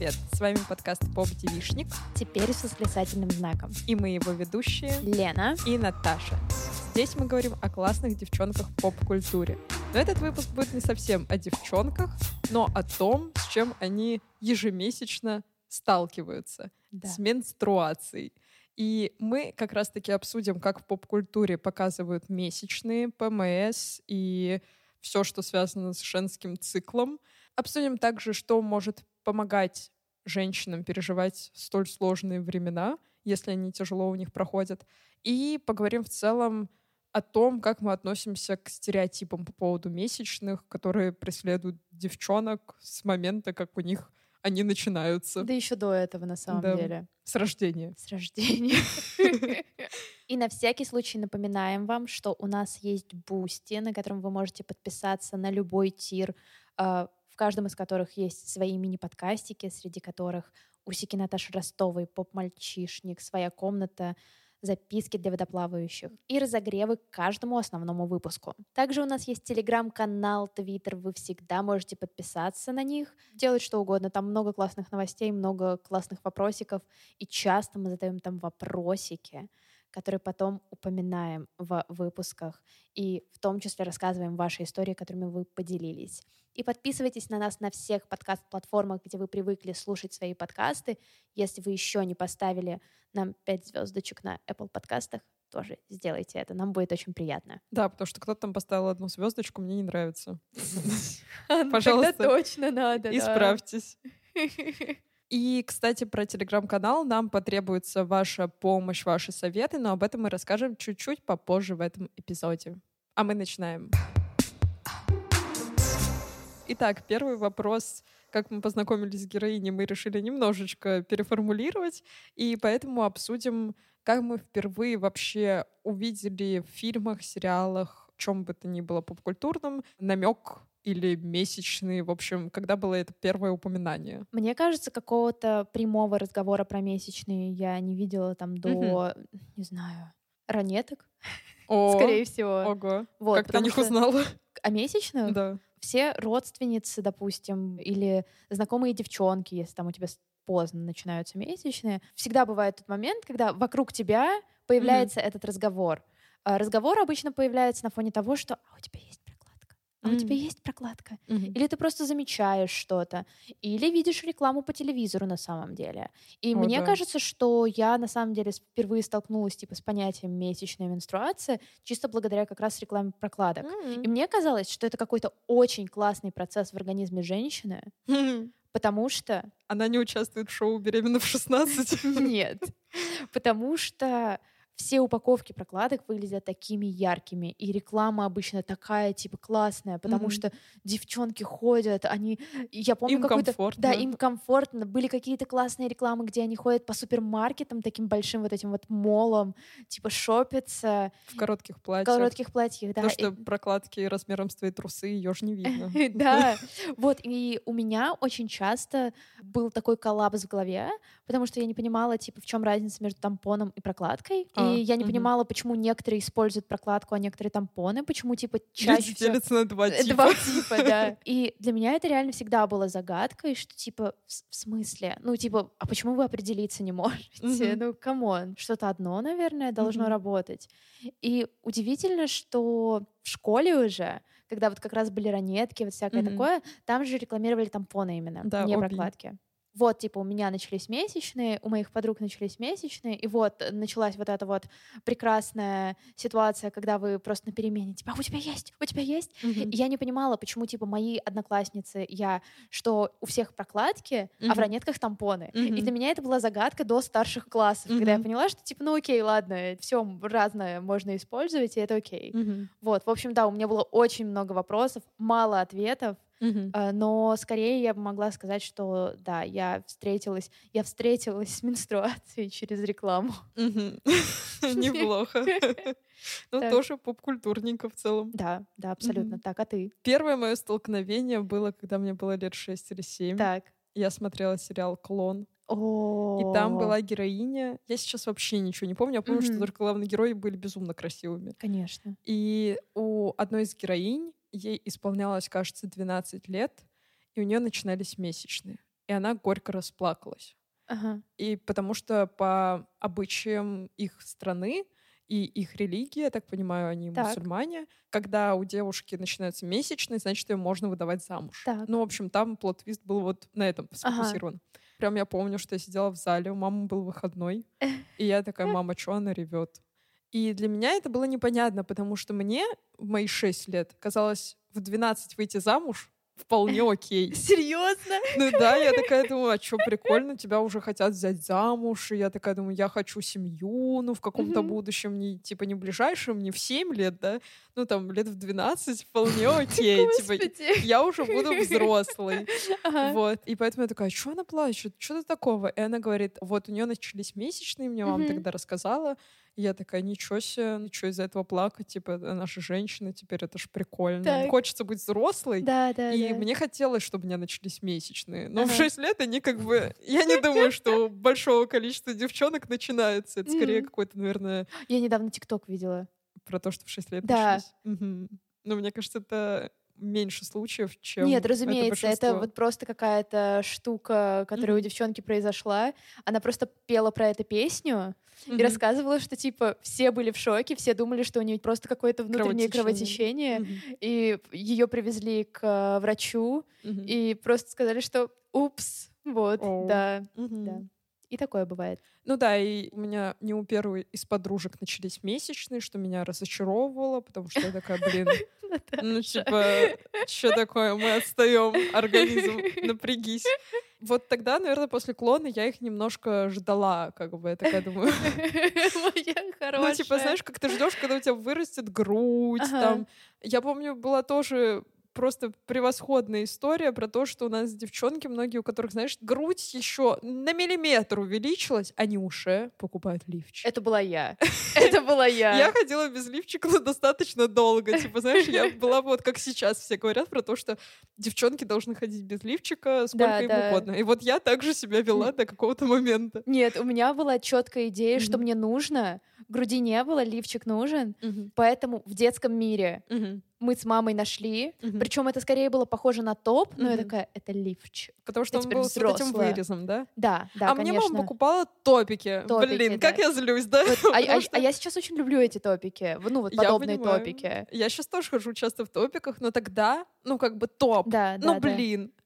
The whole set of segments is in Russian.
Привет! С вами подкаст Поп Девишник. Теперь с восклицательным знаком. И мы его ведущие Лена и Наташа. Здесь мы говорим о классных девчонках в поп-культуре. Но этот выпуск будет не совсем о девчонках, но о том, с чем они ежемесячно сталкиваются. Да. С менструацией. И мы как раз-таки обсудим, как в поп-культуре показывают месячные, ПМС и все, что связано с женским циклом. Обсудим также, что может помогать женщинам переживать столь сложные времена, если они тяжело у них проходят. И поговорим в целом о том, как мы относимся к стереотипам по поводу месячных, которые преследуют девчонок с момента, как у них они начинаются. Да еще до этого, на самом Да. деле. С рождения. С рождения. И на всякий случай напоминаем вам, что у нас есть Бусти, на котором вы можете подписаться на любой tier, а, каждом из которых есть свои мини-подкастики, среди которых усики Наташи Ростовой, поп-мальчишник, своя комната, записки для водоплавающих и разогревы к каждому основному выпуску. Также у нас есть телеграм-канал, твиттер, вы всегда можете подписаться на них, делать что угодно. Там много классных новостей, много классных вопросиков, и часто мы задаем там вопросики, которые потом упоминаем в выпусках, и в том числе рассказываем ваши истории, которыми вы поделились. И подписывайтесь на нас на всех подкаст-платформах, где вы привыкли слушать свои подкасты. Если вы еще не поставили нам 5 звездочек на Apple подкастах, тоже сделайте это, нам будет очень приятно. Да, потому что кто-то там поставил одну звездочку, мне не нравится. Тогда Пожалуйста, точно надо. Исправьтесь. И, кстати, про телеграм-канал нам потребуется ваша помощь, ваши советы, но об этом мы расскажем чуть-чуть попозже в этом эпизоде. А мы начинаем. Итак, первый вопрос. Как мы познакомились с героиней, мы решили немножечко переформулировать, и поэтому обсудим, как мы впервые вообще увидели в фильмах, сериалах, чем бы то ни было попкультурном, намек или месячный, в общем, когда было это первое упоминание. Мне кажется, какого-то прямого разговора про месячные я не видела там до, не знаю, ранеток, О, скорее всего. Ого. Вот, как ты о них что- узнала? А месячных? Да. Все родственницы, допустим, или знакомые девчонки, если там у тебя поздно начинаются месячные, всегда бывает тот момент, когда вокруг тебя появляется этот разговор. А Разговор обычно появляется на фоне того, что «а у тебя есть прокладка», «а у тебя есть прокладка», Мгм. или ты просто замечаешь что-то, или видишь рекламу по телевизору на самом деле. И О, мне да. кажется, что я на самом деле впервые столкнулась типа с понятием месячная менструация чисто благодаря как раз рекламе прокладок. М. И мне казалось, что это какой-то очень классный процесс в организме женщины, потому что Она не участвует в шоу «Беременна в 16». нет, потому что все упаковки прокладок выглядят такими яркими, и реклама обычно такая, типа, классная, потому Мгм. что девчонки ходят, они... и Я помню Им какую-то... комфортно. Да, им комфортно. Были какие-то классные рекламы, где они ходят по супермаркетам, таким большим вот этим вот молом, типа, шопятся В коротких в платьях. коротких платьях, да. То, и- что прокладки размером с твои трусы, ее же не видно. Да, вот, и у меня очень часто был такой коллапс в голове, потому что я не понимала, типа, в чем разница между тампоном и прокладкой, А, и я не понимала, почему некоторые используют прокладку, а некоторые тампоны, почему, типа, Люди чаще всего... делятся на два типа. Два типа, да. И для меня это реально всегда было загадкой, что типа, в, смысле? Ну, типа, а почему вы определиться не можете? Ну, come on. Что-то одно, наверное, должно работать. И удивительно, что в школе уже, когда вот как раз были ранетки, вот всякое Мгм. такое, там же рекламировали тампоны именно, Да, не оби. прокладки. Вот, типа, у меня начались месячные, у моих подруг начались месячные, и вот э, началась вот эта вот прекрасная ситуация, когда вы просто на перемене, типа, «А у тебя есть, у тебя есть, Мгм. и я не понимала, почему, типа, мои одноклассницы, я, что у всех прокладки, а в ранетках тампоны. И Мгм. для меня это была загадка до старших классов, когда я поняла, что, типа, ну окей, ладно, все разное можно использовать, и это окей. Мгм. Вот, в общем, да, у меня было очень много вопросов, мало ответов, Э, но скорее я бы могла сказать, что, да, я встретилась, я встретилась с менструацией через рекламу. Неплохо. Ну, тоже поп-культурненько в целом. Да, да, абсолютно так, а ты? Первое мое столкновение было, когда мне было лет 6 или 7. Так. Я смотрела сериал «Клон». О, И там была героиня. Я сейчас вообще ничего не помню. Я помню, что только главные герои были безумно красивыми. Конечно. И у одной из героинь ей исполнялось, кажется, 12 лет, и у нее начинались месячные. и она горько расплакалась. Ага. И потому что по обычаям их страны и их религии, я так понимаю, они Так. мусульмане, когда у девушки начинаются месячные, значит, ее можно выдавать замуж. Так. Ну, в общем, там плод-твист был вот на этом сфокусирован. Прям я помню, что я сидела в зале, у мамы был выходной, и я такая, мама, что она ревет? И для меня это было непонятно, потому что мне в мои 6 лет казалось в 12 выйти замуж вполне окей. Серьезно? Ну да, я такая думаю, а что прикольно, тебя уже хотят взять замуж, и я такая думаю, я хочу семью, ну в каком-то Мгм. будущем, не, типа не ближайшем, не в 7 лет, да, ну там лет в 12 вполне окей, типа я уже буду взрослой. Ага. Вот. И поэтому я такая, что она плачет? Что-то такого. И она говорит, вот у нее начались месячные, мне мама тогда рассказала. Я такая, ничего себе, ничего из-за этого плакать, типа, она же женщина, теперь это ж прикольно. Так. Хочется быть взрослой. Да, да, И да. мне хотелось, чтобы у меня начались месячные. Но в Ага. 6 лет они как бы... Я не думаю, что у большого количества девчонок начинается. Это скорее какой-то, наверное, Я недавно ТикТок видела. про то, что в 6 лет Да. начались. Мгм. Но мне кажется, это меньше случаев, чем Нет, это разумеется, это, большинство. вот просто какая-то штука, которая у Мгм. девчонки произошла. Она просто пела про эту песню и Мгм. рассказывала, что типа все были в шоке, все думали, что у нее просто какое-то внутреннее Кровотечение. кровотечение, Мгм. и ее привезли к врачу Мгм. и просто сказали, что упс, вот, Оу. да, Мгм. да. И такое бывает. Ну да, и у меня не у первой из подружек начались месячные, что меня разочаровывало, потому что я такая, блин, ну типа, что такое, мы отстаем, организм, напрягись. Вот тогда, наверное, после клона я их немножко ждала, как бы, я такая думаю. Моя хорошая. Ну, типа, знаешь, как ты ждешь, когда у тебя вырастет грудь, там. Я помню, была тоже просто превосходная история про то, что у нас девчонки, многие, у которых, знаешь, грудь еще на миллиметр увеличилась, они уже покупают лифчик. Это была я. Это была я. Я ходила без лифчика достаточно долго. Типа, знаешь, я была вот как сейчас все говорят про то, что девчонки должны ходить без лифчика сколько им угодно. И вот я также себя вела до какого-то момента. Нет, у меня была четкая идея, что мне нужно. Груди не было, лифчик нужен. Поэтому в детском мире. Мы с мамой нашли. Мгм. Причем это скорее было похоже на топ, но я Мгм. такая, это лифчик. Потому что я он был с вот этим взрослая. вырезом, да? Да, да, а мне конечно. мама покупала топики. Топики, Блин, да. как я злюсь, да? Вот, а, а- что а я сейчас очень люблю эти топики. Ну, вот Я подобные понимаю. топики. Я сейчас тоже хожу часто в топиках, но тогда, ну, как бы топ. Да, ну, да, да.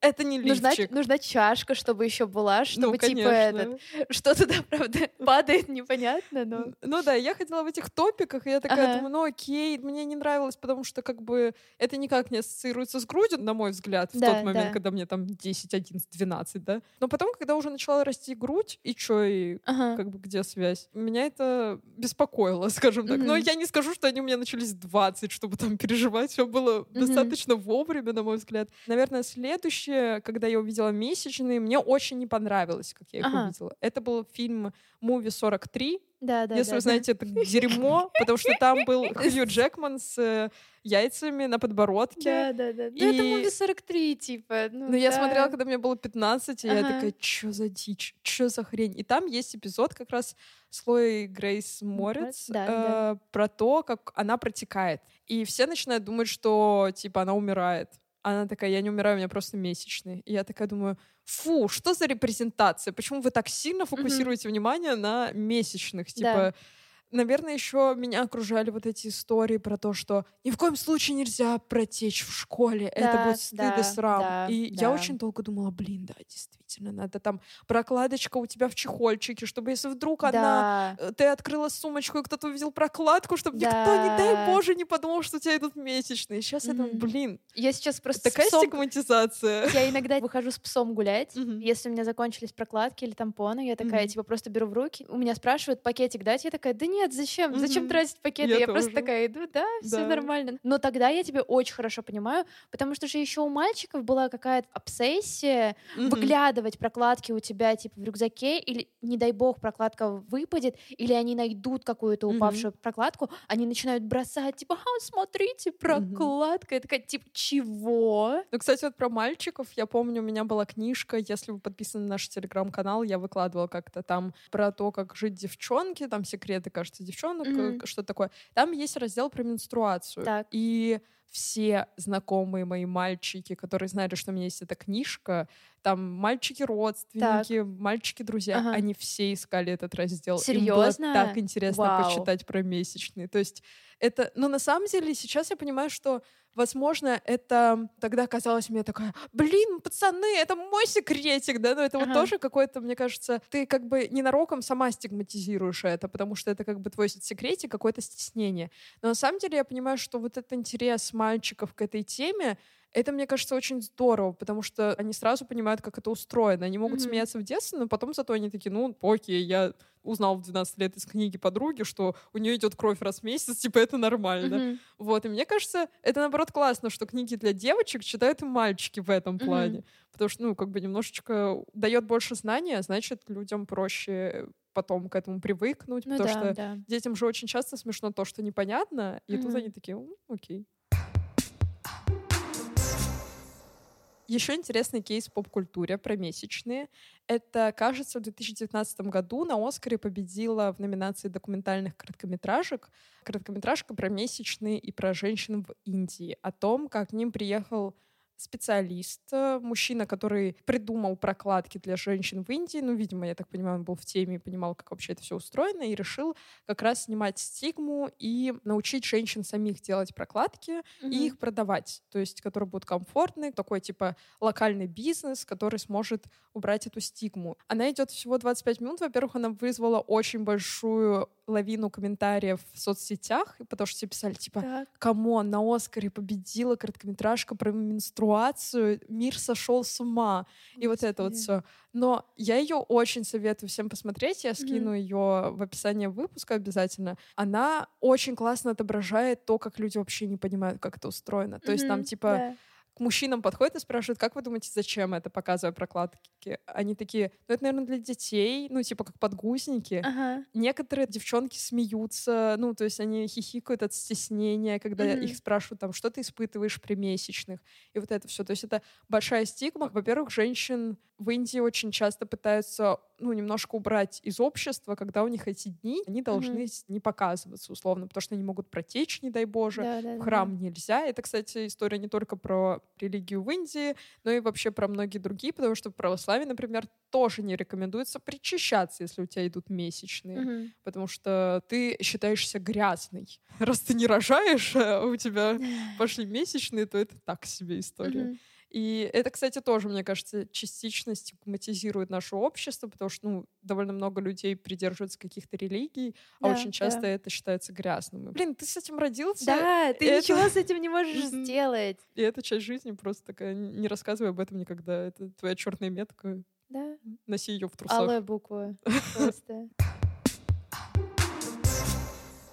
Это не Нужна, лифчик. нужна чашка, чтобы еще была, чтобы ну, типа этот, что туда, правда, падает, непонятно, но... Ну да, я ходила в этих топиках, и я такая Ага. думаю, ну окей, мне не нравилось, потому что как бы это никак не ассоциируется с грудью, на мой взгляд, в Да, тот момент, да. когда мне там 10, 11, 12, да. Но потом, когда уже начала расти грудь, и чё, и Ага. как бы где связь? Меня это беспокоило, скажем так. Но Мгм. я не скажу, что они у меня начались в 20, чтобы там переживать. Все было Мгм. достаточно вовремя, на мой взгляд. Наверное, следующее, когда я увидела месячные, мне очень не понравилось, как я их Ага. увидела. Это был фильм «Муви 43». Да, да, Если да, вы да. знаете, это дерьмо, потому что там был Хью Джекман с э, яйцами на подбородке. Да, да, да. Ну, это И- муви 43, типа. Ну, Но я да. смотрела, когда мне было 15, и я Ага. такая, что за дичь, что за хрень? И там есть эпизод как раз с Хлоей Грейс Морец да, э, да. про то, как она протекает. И все начинают думать, что, типа, она умирает. Она такая, я не умираю, у меня просто месячные. И я такая думаю, фу, что за репрезентация? Почему вы так сильно фокусируете внимание на месячных? Да. Типа, наверное, еще меня окружали вот эти истории про то, что ни в коем случае нельзя протечь в школе. Это Да, будет стыд и да, срам. да, и да. я очень долго думала, блин, да, действительно, надо там прокладочка у тебя в чехольчике, чтобы если вдруг Да. э, ты открыла сумочку, и кто-то увидел прокладку, чтобы никто, не Да. дай боже, не подумал, что у тебя идут месячные. Сейчас это, Мгм. блин, Я сейчас просто такая псом- стигматизация. Я иногда выхожу с псом гулять. Мгм. Если у меня закончились прокладки или тампоны, я такая, Мгм. типа, просто беру в руки. У меня спрашивают, пакетик дать? Я такая, да нет, зачем? Зачем Мгм. тратить пакеты? Я Я, просто тоже. такая иду, да, все Да. нормально. Но тогда я тебя очень хорошо понимаю, потому что же еще у мальчиков была какая-то обсессия Мгм. Выглядывать прокладки у тебя, типа, в рюкзаке, или, не дай бог, прокладка выпадет, или они найдут какую-то упавшую прокладку, они начинают бросать, типа, а, смотрите, прокладка. Я такая, типа, чего? Ну, кстати, вот про мальчиков, я помню, у меня была книжка, если вы подписаны на наш телеграм-канал, я выкладывала как-то там про то, как жить девчонки, там секреты, кажется, девчонок, Мгм. э, что такое. Там есть раздел про менструацию. Так. И все знакомые мои мальчики, которые знали, что у меня есть эта книжка, там мальчики-родственники, мальчики-друзья, ага. они все искали этот раздел. Серьезно? Им было так интересно Вау. почитать про месячные. То есть это... Но на самом деле сейчас я понимаю, что Возможно, это тогда казалось мне такая, блин, пацаны, это мой секретик, да, но это ага. вот тоже какой-то, мне кажется, ты как бы ненароком сама стигматизируешь это, потому что это как бы твой секретик, какое-то стеснение. Но на самом деле я понимаю, что вот этот интерес мальчиков к этой теме, это, мне кажется, очень здорово, потому что они сразу понимают, как это устроено. Они могут mm-hmm. смеяться в детстве, но потом зато они такие, ну, окей, я узнал в 12 лет из книги подруги, что у нее идет кровь раз в месяц, типа это нормально. Mm-hmm. Вот, и мне кажется, это наоборот классно, что книги для девочек читают и мальчики в этом mm-hmm. плане. Потому что, ну, как бы немножечко дает больше знания, значит, людям проще потом к этому привыкнуть, ну, потому да, что да. детям же очень часто смешно то, что непонятно, и mm-hmm. тут они такие, окей. Еще интересный кейс в поп-культуре про месячные. Это, кажется, в 2019 году на Оскаре победила в номинации документальных короткометражек короткометражка про месячные и про женщин в Индии, о том, как к ним приехал специалист, э, мужчина, который придумал прокладки для женщин в Индии. Ну, видимо, я так понимаю, он был в теме и понимал, как вообще это все устроено, и решил как раз снимать стигму и научить женщин самих делать прокладки mm-hmm. и их продавать. То есть, которые будут комфортны, такой типа локальный бизнес, который сможет убрать эту стигму. Она идет всего 25 минут. Во-первых, она вызвала очень большую лавину комментариев в соцсетях, потому что все писали, типа, come on, на Оскаре победила короткометражка про менструацию, мир сошел с ума. И вот это вот все. Но я ее очень советую всем посмотреть. Я скину mm-hmm. ее в описание выпуска обязательно. Она очень классно отображает то, как люди вообще не понимают, как это устроено. То mm-hmm. есть там, типа, yeah к мужчинам подходят и спрашивают, как вы думаете, зачем это, показывая прокладки? Они такие, ну это, наверное, для детей, ну типа как подгузники. Ага. Некоторые девчонки смеются, ну то есть они хихикают от стеснения, когда mm-hmm. их спрашивают, там, что ты испытываешь при месячных, и вот это все. То есть это большая стигма. Во-первых, женщин в Индии очень часто пытаются ну, немножко убрать из общества, когда у них эти дни, они должны mm-hmm. не показываться, условно, потому что они могут протечь, не дай боже. Да, да, в храм да. нельзя. Это, кстати, история не только про религию в Индии, но и вообще про многие другие, потому что в православии, например, тоже не рекомендуется причащаться, если у тебя идут месячные, mm-hmm. потому что ты считаешься грязной. Раз ты не рожаешь, а у тебя пошли месячные, то это так себе история. Mm-hmm. И это, кстати, тоже, мне кажется, частично стигматизирует наше общество, потому что ну, довольно много людей придерживаются каких-то религий, а да, а очень часто да. это считается грязным. Блин, ты с этим родился? Да, ты это... ничего с этим не можешь сделать. И это часть жизни просто такая, не рассказывай об этом никогда. Это твоя черная метка. Да. Носи ее в трусах. Алая буква. Просто.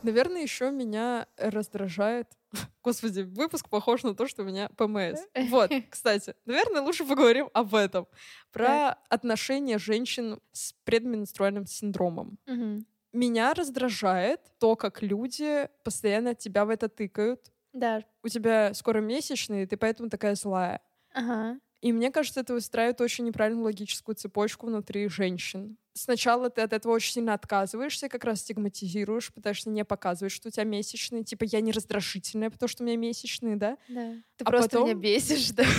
Наверное, еще меня раздражает... Господи, выпуск похож на то, что у меня ПМС. Вот, кстати, наверное, лучше поговорим об этом. Про так. отношения женщин с предменструальным синдромом. Угу. Меня раздражает то, как люди постоянно тебя в это тыкают. Да. У тебя скоро месячные, ты поэтому такая злая. Ага. И мне кажется, это выстраивает очень неправильную логическую цепочку внутри женщин сначала ты от этого очень сильно отказываешься, как раз стигматизируешь, пытаешься не показывать, что у тебя месячные. Типа, я не раздражительная, потому что у меня месячные, да? Да. Ты а просто потом... меня бесишь, да?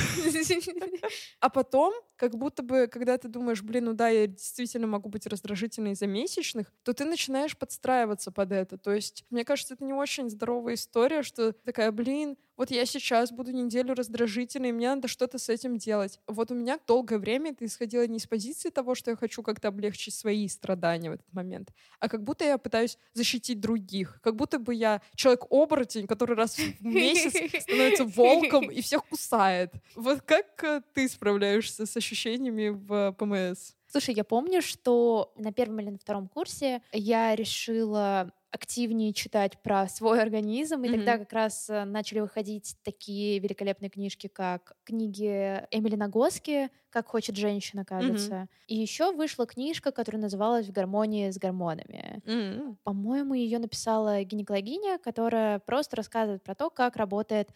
А потом, как будто бы, когда ты думаешь, блин, ну да, я действительно могу быть раздражительной из-за месячных, то ты начинаешь подстраиваться под это. То есть, мне кажется, это не очень здоровая история, что такая, блин, вот я сейчас буду неделю раздражительной, и мне надо что-то с этим делать. Вот у меня долгое время это исходило не из позиции того, что я хочу как-то облегчить свои страдания в этот момент, а как будто я пытаюсь защитить других. Как будто бы я человек-оборотень, который раз в месяц становится волком и всех кусает. Вот как э, ты справляешься с ощущениями в ПМС? Слушай, я помню, что на первом или на втором курсе я решила активнее читать про свой организм, и mm-hmm. тогда как раз э, начали выходить такие великолепные книжки, как книги Эмили Нагоски «Как хочет женщина», кажется. Mm-hmm. И еще вышла книжка, которая называлась «В гармонии с гормонами». Mm-hmm. По-моему, ее написала гинекологиня, которая просто рассказывает про то, как работает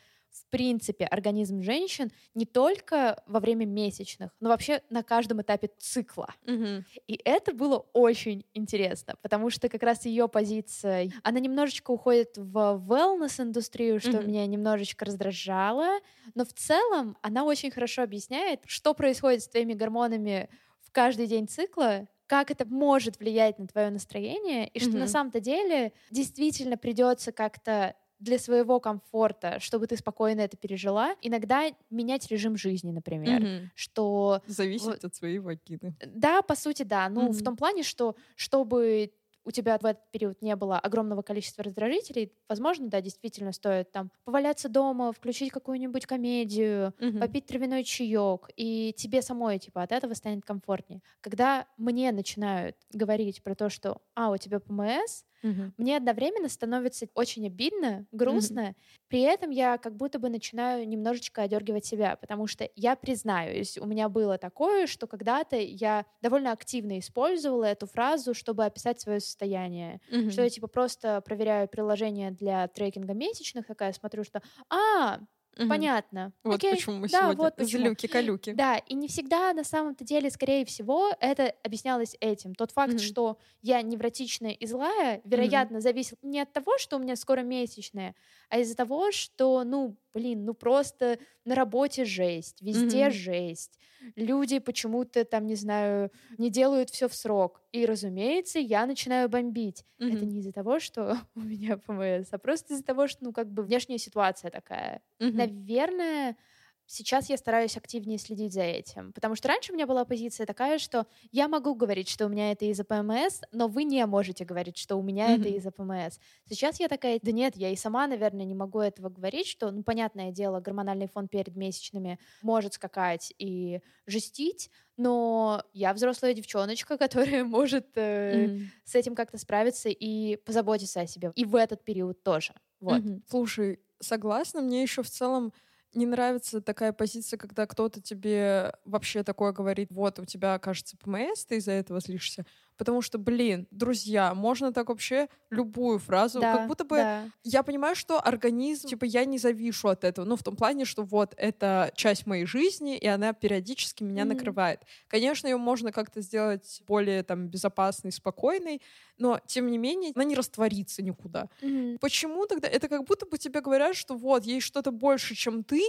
в принципе организм женщин не только во время месячных, но вообще на каждом этапе цикла. Мгм. И это было очень интересно, потому что как раз ее позиция, она немножечко уходит в wellness-индустрию, что Мгм. меня немножечко раздражало, но в целом она очень хорошо объясняет, что происходит с твоими гормонами в каждый день цикла, как это может влиять на твое настроение, и что на Мгм. самом-то деле действительно придется как-то для своего комфорта, чтобы ты спокойно это пережила, иногда менять режим жизни, например. Мгм. Что Зависит Вот. от своей вагины. да, по сути, да. Ну, в Мгм. том плане, что чтобы у тебя в этот период не было огромного количества раздражителей, возможно, да, действительно стоит там поваляться дома, включить какую-нибудь комедию, Мгм. попить травяной чаек, и тебе самой, типа, от этого станет комфортнее. Когда мне начинают говорить про то, что, а, у тебя ПМС, Мгм. мне одновременно становится очень обидно, грустно. При этом я как будто бы начинаю немножечко одергивать себя, потому что я признаюсь, у меня было такое, что когда-то я довольно активно использовала эту фразу, чтобы описать свое состояние. Мгм. Что я типа просто проверяю приложение для трекинга месячных, такая смотрю, что а, Мгм. понятно. Вот окей, почему мы да, сегодня вот почему. злюки-калюки. Да, и не всегда на самом-то деле, скорее всего, это объяснялось этим. Тот факт, Мгм. что я невротичная и злая, вероятно, зависит не от того, что у меня скоро месячные, а из-за того, что, ну, блин, ну просто на работе жесть, везде Мгм. жесть. Люди почему-то там, не знаю, не делают все в срок. И, разумеется, я начинаю бомбить. Это Мгм. не из-за того, что у меня ПМС, а просто из-за того, что, ну, как бы внешняя ситуация такая. Мгм. Наверное, сейчас я стараюсь активнее следить за этим. Потому что раньше у меня была позиция такая, что я могу говорить, что у меня это из-за ПМС, но вы не можете говорить, что у меня это Мгм. из-за ПМС. Сейчас я такая, да нет, я и сама, наверное, не могу этого говорить, что, ну, понятное дело, гормональный фон перед месячными может скакать и жестить, но я взрослая девчоночка, которая может э, Мгм. с этим как-то справиться и позаботиться о себе. И в этот период тоже. Вот. Мгм. Слушай, согласна, мне еще в целом не нравится такая позиция, когда кто-то тебе вообще такое говорит, вот, у тебя, кажется, ПМС, ты из-за этого злишься. Потому что, блин, друзья, можно так вообще любую фразу, Да, как будто бы да. я понимаю, что организм, типа, я не завишу от этого. Ну, в том плане, что вот это часть моей жизни, и она периодически меня Мгм. накрывает. Конечно, ее можно как-то сделать более там безопасной, спокойной, но, тем не менее, она не растворится никуда. Мгм. Почему тогда? Это как будто бы тебе говорят, что вот, есть что-то больше, чем ты,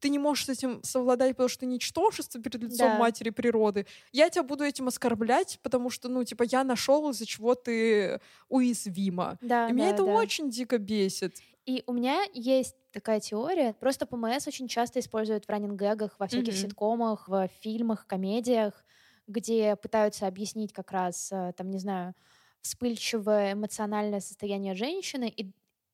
ты не можешь с этим совладать, потому что ты ничтожество перед лицом Да. матери природы. Я тебя буду этим оскорблять, потому что, ну, типа, я нашел, из-за чего ты уязвима. Да, И меня да, это да. очень дико бесит. И у меня есть такая теория. Просто ПМС очень часто используют в раннингэгах, во всяких Мгм. ситкомах, в фильмах, комедиях, где пытаются объяснить как раз, э, там, не знаю, вспыльчивое эмоциональное состояние женщины. И,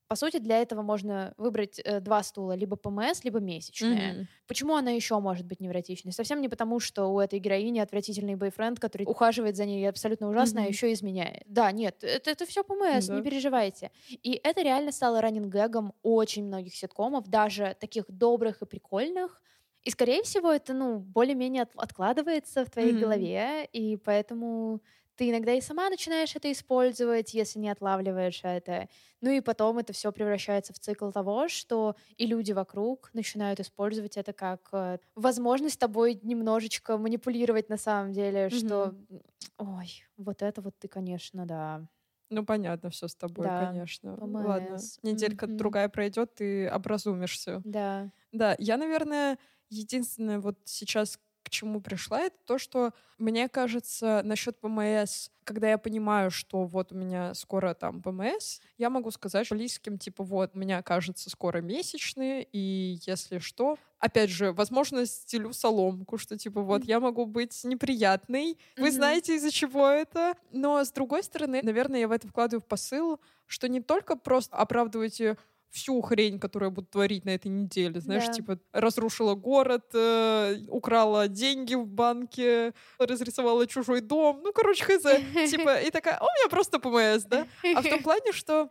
по сути, для этого можно выбрать э, два стула, либо ПМС, либо месячные. Мгм. Почему она еще может быть невротичной? Совсем не потому, что у этой героини отвратительный бойфренд, который ухаживает за ней абсолютно ужасно, а Мгм. еще изменяет. Да, нет, это, это все ПМС, Да. не переживайте. И это реально стало раннингэгом очень многих ситкомов, даже таких добрых и прикольных. И, скорее всего, это, ну, более-менее от- откладывается в твоей Мгм. голове, и поэтому ты иногда и сама начинаешь это использовать, если не отлавливаешь это. Ну и потом это все превращается в цикл того, что и люди вокруг начинают использовать это как э, возможность тобой немножечко манипулировать на самом деле, что, ой, вот это вот ты, конечно, да. Ну, понятно, все с тобой, Да, конечно. ПМС. Ладно, неделька Мгм. другая пройдет, ты образумишься. Да. Да, я, наверное, единственное вот сейчас к чему пришла, это то, что мне кажется насчет ПМС, когда я понимаю, что вот у меня скоро там ПМС, я могу сказать близким, типа, вот, у меня, кажется, скоро месячные, и если что, опять же, возможно, стелю соломку, что, типа, вот, я могу быть неприятной, вы Мгм. знаете, из-за чего это, но, с другой стороны, наверное, я в это вкладываю в посыл, что не только просто оправдывайте всю хрень, которую я буду творить на этой неделе. Знаешь, Да. типа разрушила город, э, украла деньги в банке, разрисовала чужой дом. Ну, короче, хз. Типа, и такая, «А у меня просто ПМС, да? А в том плане, что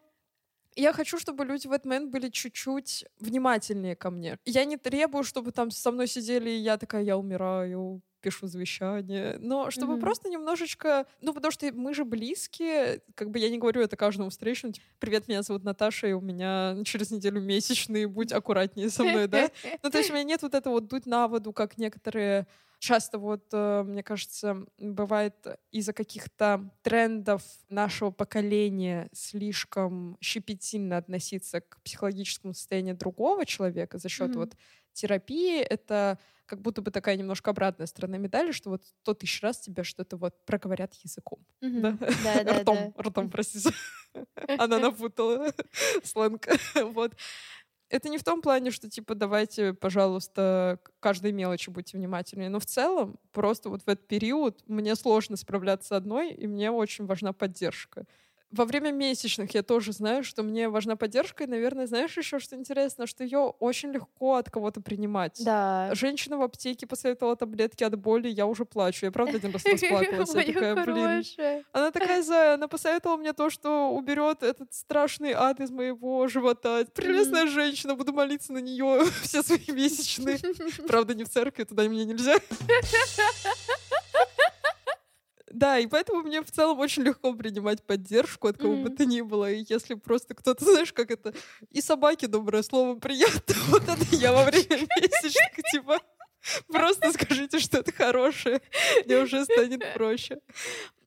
я хочу, чтобы люди в этот момент были чуть-чуть внимательнее ко мне. Я не требую, чтобы там со мной сидели, и я такая, я умираю, пишу завещание, но чтобы Мгм. просто немножечко, ну, потому что мы же близкие, как бы я не говорю это каждому встречному, типа, привет, меня зовут Наташа, и у меня через неделю месячные, будь аккуратнее со мной, да? Ну, то есть у меня нет вот этого вот дуть на воду, как некоторые часто вот, э, мне кажется, бывает из-за каких-то трендов нашего поколения слишком щепетильно относиться к психологическому состоянию другого человека за счет Мгм. вот терапии. Это как будто бы такая немножко обратная сторона медали, что вот сто тысяч раз тебе что-то вот проговорят языком. Да? Да, да, ртом, да. ртом, простите. Она напутала сленг. Вот. Это не в том плане, что, типа, давайте, пожалуйста, каждой мелочи будьте внимательнее. Но в целом, просто вот в этот период мне сложно справляться одной, и мне очень важна поддержка. Во время месячных я тоже знаю, что мне важна поддержка, и, наверное, знаешь еще, что интересно, что ее очень легко от кого-то принимать. Да. Женщина в аптеке посоветовала таблетки от боли, я уже плачу. Я правда один раз расплакалась. Я такая, блин, она такая зая, она посоветовала мне то, что уберет этот страшный ад из моего живота. Прелестная женщина, буду молиться на нее все свои месячные. Правда, не в церкви, туда мне нельзя. Да, и поэтому мне в целом очень легко принимать поддержку от кого бы Мгм. то ни было. И если просто кто-то, знаешь, как это... И собаке доброе слово приятно. Вот это я во время месячных, типа... Просто скажите что-то хорошее, мне уже станет проще.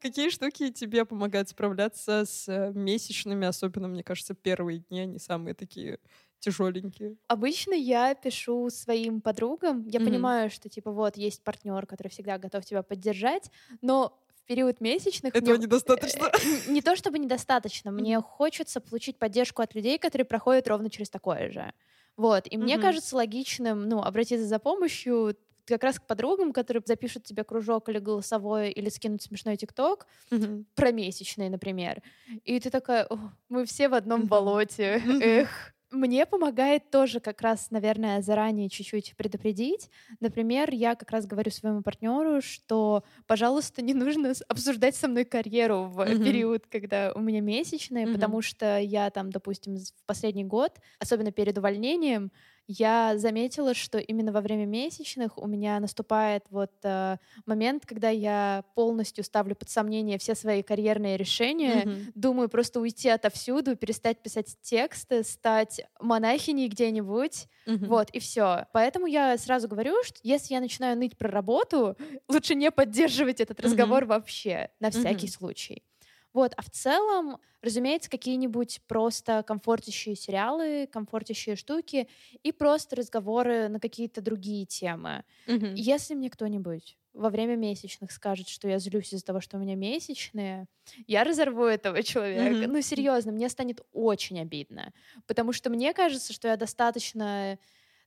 Какие штуки тебе помогают справляться с э, месячными, особенно, мне кажется, первые дни, они самые такие тяжеленькие. Обычно я пишу своим подругам. Я Мгм. понимаю, что типа вот есть партнер, который всегда готов тебя поддержать, но период месячных Этого мне- недостаточно. э, не то чтобы недостаточно, мне хочется получить поддержку от людей, которые проходят ровно через такое же. Вот. И мне кажется логичным, ну, обратиться за помощью как раз к подругам, которые запишут тебе кружок или голосовое, или скинут смешной тикток про месячные, например. И ты такая, «О, мы все в одном болоте. Эх. Мне помогает тоже как раз, наверное, заранее чуть-чуть предупредить. Например, я как раз говорю своему партнеру, что, пожалуйста, не нужно обсуждать со мной карьеру в Мгм. период, когда у меня месячные, Мгм. потому что я там, допустим, в последний год, особенно перед увольнением, я заметила, что именно во время месячных у меня наступает вот э, момент, когда я полностью ставлю под сомнение все свои карьерные решения, Мгм. думаю просто уйти отовсюду, перестать писать тексты, стать монахиней где-нибудь, Мгм. вот, и все. Поэтому я сразу говорю, что если я начинаю ныть про работу, лучше не поддерживать этот разговор вообще, на всякий Мгм. случай. Вот, а в целом, разумеется, какие-нибудь просто комфортящие сериалы, комфортящие штуки и просто разговоры на какие-то другие темы. Мгм. Если мне кто-нибудь во время месячных скажет, что я злюсь из-за того, что у меня месячные, я разорву этого человека. Мгм. Ну, серьезно, мне станет очень обидно. Потому что мне кажется, что я достаточно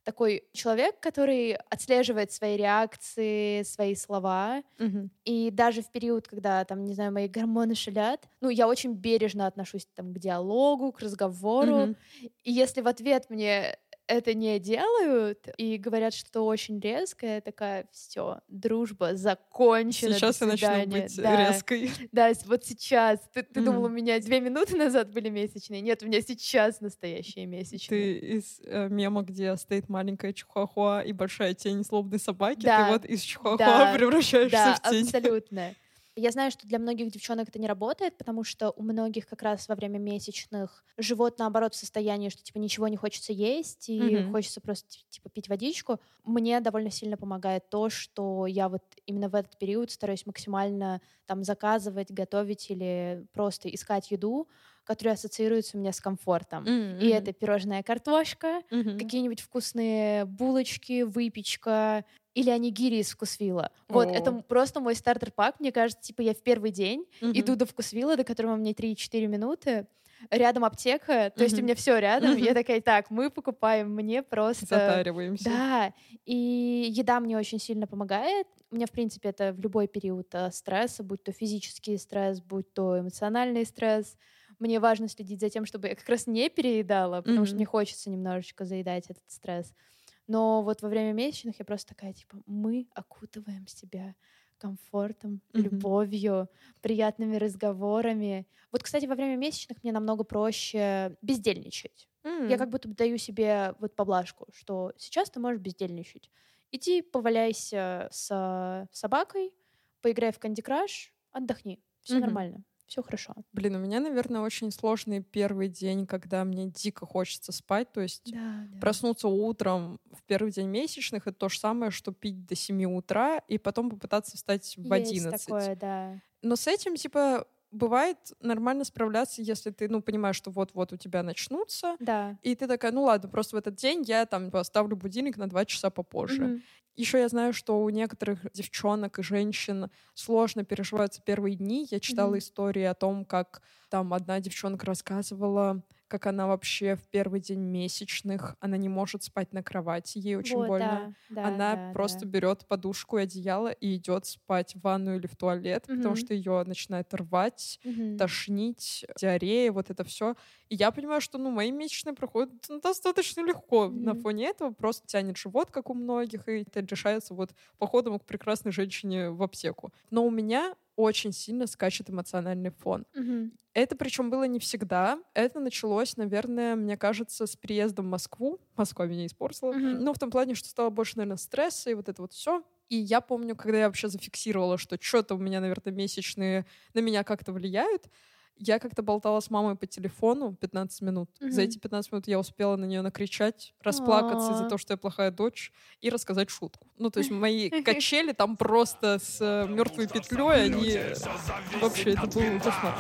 такой человек, который отслеживает свои реакции, свои слова. Мгм. И даже в период, когда, там, не знаю, мои гормоны шалят, ну, я очень бережно отношусь там, к диалогу, к разговору. Мгм. И если в ответ мне это не делают и говорят что-то очень резкое, я такая, все, дружба закончена. Сейчас я начну свидания». быть Да, резкой. Да, вот сейчас. Ты, ты думал, у меня две минуты назад были месячные? Нет, у меня сейчас настоящие месячные. Ты из э, мема, где стоит маленькая чихуахуа и большая тень злобной собаки, Да. ты вот из чихуахуа Да. превращаешься Да, в тень. абсолютно. Я знаю, что для многих девчонок это не работает, потому что у многих как раз во время месячных живот, наоборот, в состоянии, что типа ничего не хочется есть и Мгм. хочется просто типа пить водичку. Мне довольно сильно помогает то, что я вот именно в этот период стараюсь максимально там заказывать, готовить или просто искать еду, которая ассоциируется у меня с комфортом. М, И это пирожная картошка, Мгм. какие-нибудь вкусные булочки, выпечка или анигири из вкусвилла. Вот, О. это просто мой стартер-пак. Мне кажется, типа я в первый день Мгм. иду до вкусвилла, до которого мне 3-4 минуты, рядом аптека, то есть у меня все рядом. Мгм. Я такая, так, мы покупаем, мне просто... Затариваемся. Да, и еда мне очень сильно помогает. У меня, в принципе, это в любой период э, стресса, будь то физический стресс, будь то эмоциональный стресс. Мне важно следить за тем, чтобы я как раз не переедала, потому что Мгм. мне хочется немножечко заедать этот стресс. Но вот во время месячных я просто такая, типа, мы окутываем себя комфортом, Мгм. любовью, приятными разговорами. Вот, кстати, во время месячных мне намного проще бездельничать. Я М. как будто бы даю себе вот поблажку, что сейчас ты можешь бездельничать. Иди поваляйся с собакой, поиграй в Candy Crush, отдохни. Все Мгм. нормально, все хорошо. Блин, у меня, наверное, очень сложный первый день, когда мне дико хочется спать. То есть Да, проснуться утром в первый день месячных — это то же самое, что пить до 7 утра и потом попытаться встать в 11. такое, да. Но с этим, типа, бывает нормально справляться, если ты, ну, понимаешь, что вот-вот у тебя начнутся, Да. и ты такая, ну ладно, просто в этот день я там поставлю будильник на 2 часа попозже. Мгм. Еще я знаю, что у некоторых девчонок и женщин сложно переживаются первые дни. Я читала Мгм. истории о том, как там одна девчонка рассказывала, как она вообще в первый день месячных, она не может спать на кровати, ей очень Вот, больно. да, да, она да, просто да. берет подушку и одеяло и идет спать в ванну или в туалет, потому Мгм. что ее начинает рвать, Мгм. тошнить, диарея, вот это все. И я понимаю, что ну, мои месячные проходят ну, достаточно легко на Мгм. фоне этого. Просто тянет живот, как у многих, и это решается вот походом к прекрасной женщине в аптеку. Но у меня очень сильно скачет эмоциональный фон. Мгм. Это причем было не всегда. Это началось, наверное, мне кажется, с приездом в Москву. Москва меня испортила. Мгм. Ну, в том плане, что стало больше, наверное, стресса и вот это вот все. И я помню, когда я вообще зафиксировала, что что-то у меня, наверное, месячные на меня как-то влияют, я как-то болтала с мамой по телефону 15 минут. За Мгм. эти 15 минут я успела на нее накричать, расплакаться из-за А. того, что я плохая дочь, и рассказать шутку. Ну, то есть мои качели там просто с мертвой петлей, они э, вообще это был кошмар.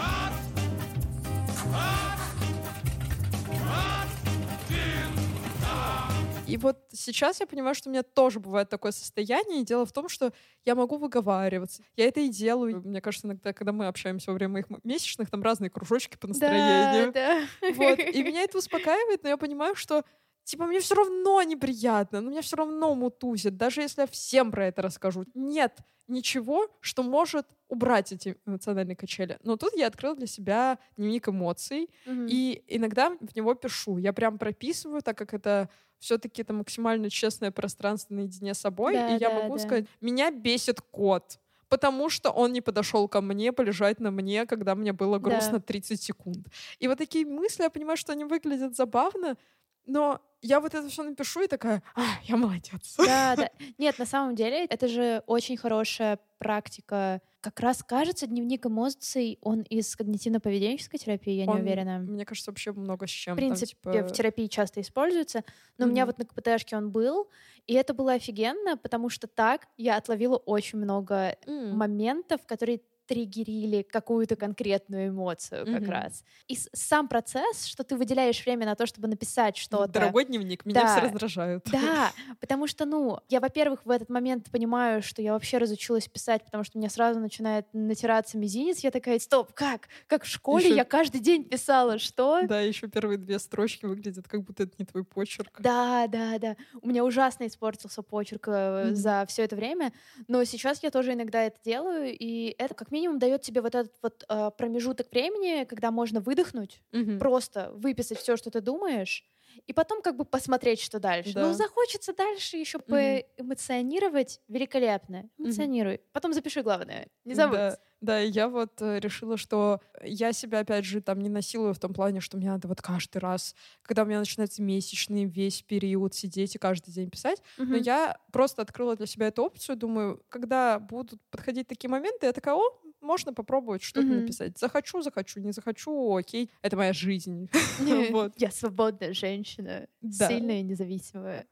И вот сейчас я понимаю, что у меня тоже бывает такое состояние. И дело в том, что я могу выговариваться. Я это и делаю. Мне кажется, иногда, когда мы общаемся во время моих месячных, там разные кружочки по настроению. Да, да. Вот. И меня это успокаивает, но я понимаю, что Типа, мне все равно неприятно, но меня все равно мутузит, даже если я всем про это расскажу. Нет ничего, что может убрать эти эмоциональные качели. Но тут я открыла для себя дневник эмоций, Мгм. и иногда в него пишу. Я прям прописываю, так как это все-таки это максимально честное пространство наедине с собой. Да, и я да, могу да. сказать, меня бесит кот. Потому что он не подошел ко мне полежать на мне, когда мне было грустно Да. 30 секунд. И вот такие мысли, я понимаю, что они выглядят забавно, но я вот это все напишу и такая, а, я молодец. Да, да. Нет, на самом деле, это же очень хорошая практика. Как раз кажется, дневник эмоций, он из когнитивно-поведенческой терапии, я не Он, уверена. Мне кажется, вообще много с чем. В принципе, там, типа... в терапии часто используется, но у меня вот на КПТшке он был, и это было офигенно, потому что так я отловила очень много М. моментов, которые триггерили какую-то конкретную эмоцию как Мгм. раз. И сам процесс, что ты выделяешь время на то, чтобы написать что-то. Дорогой дневник, меня все Да. раздражают. Да, потому что, ну, я, во-первых, в этот момент понимаю, что я вообще разучилась писать, потому что у меня сразу начинает натираться мизинец. Я такая, стоп, как? Как в школе Ещё- я каждый день писала, что? Да, еще первые две строчки выглядят, как будто это не твой почерк. Да, да, да. У меня ужасно испортился почерк Мгм. за все это время, но сейчас я тоже иногда это делаю, и это как минимум дает тебе вот этот вот э, промежуток времени, когда можно выдохнуть, Мгм. просто выписать все, что ты думаешь, и потом как бы посмотреть, что дальше. Да. Ну, захочется дальше еще Мгм. поэмоционировать, великолепно. Эмоционируй. Потом запиши главное. Не забудь. Да, да, я вот э, решила, что я себя, опять же, там не насилую в том плане, что мне надо вот каждый раз, когда у меня начинается месячный весь период сидеть и каждый день писать, но Мгм. я просто открыла для себя эту опцию, думаю, когда будут подходить такие моменты, я такая, о, можно попробовать что-то Мгм. написать. Захочу, захочу, не захочу, окей, это моя жизнь. Вот. Я свободная женщина, Да. сильная и независимая.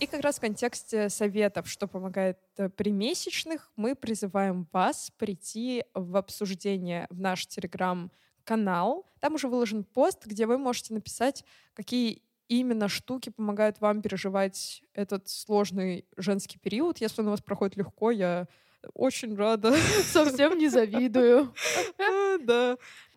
И как раз в контексте советов, что помогает э, при месячных, мы призываем вас прийти в обсуждение в наш телеграм-канал. Там уже выложен пост, где вы можете написать, какие именно штуки помогают вам переживать этот сложный женский период. Если он у вас проходит легко, я очень рада. Совсем не завидую. Да.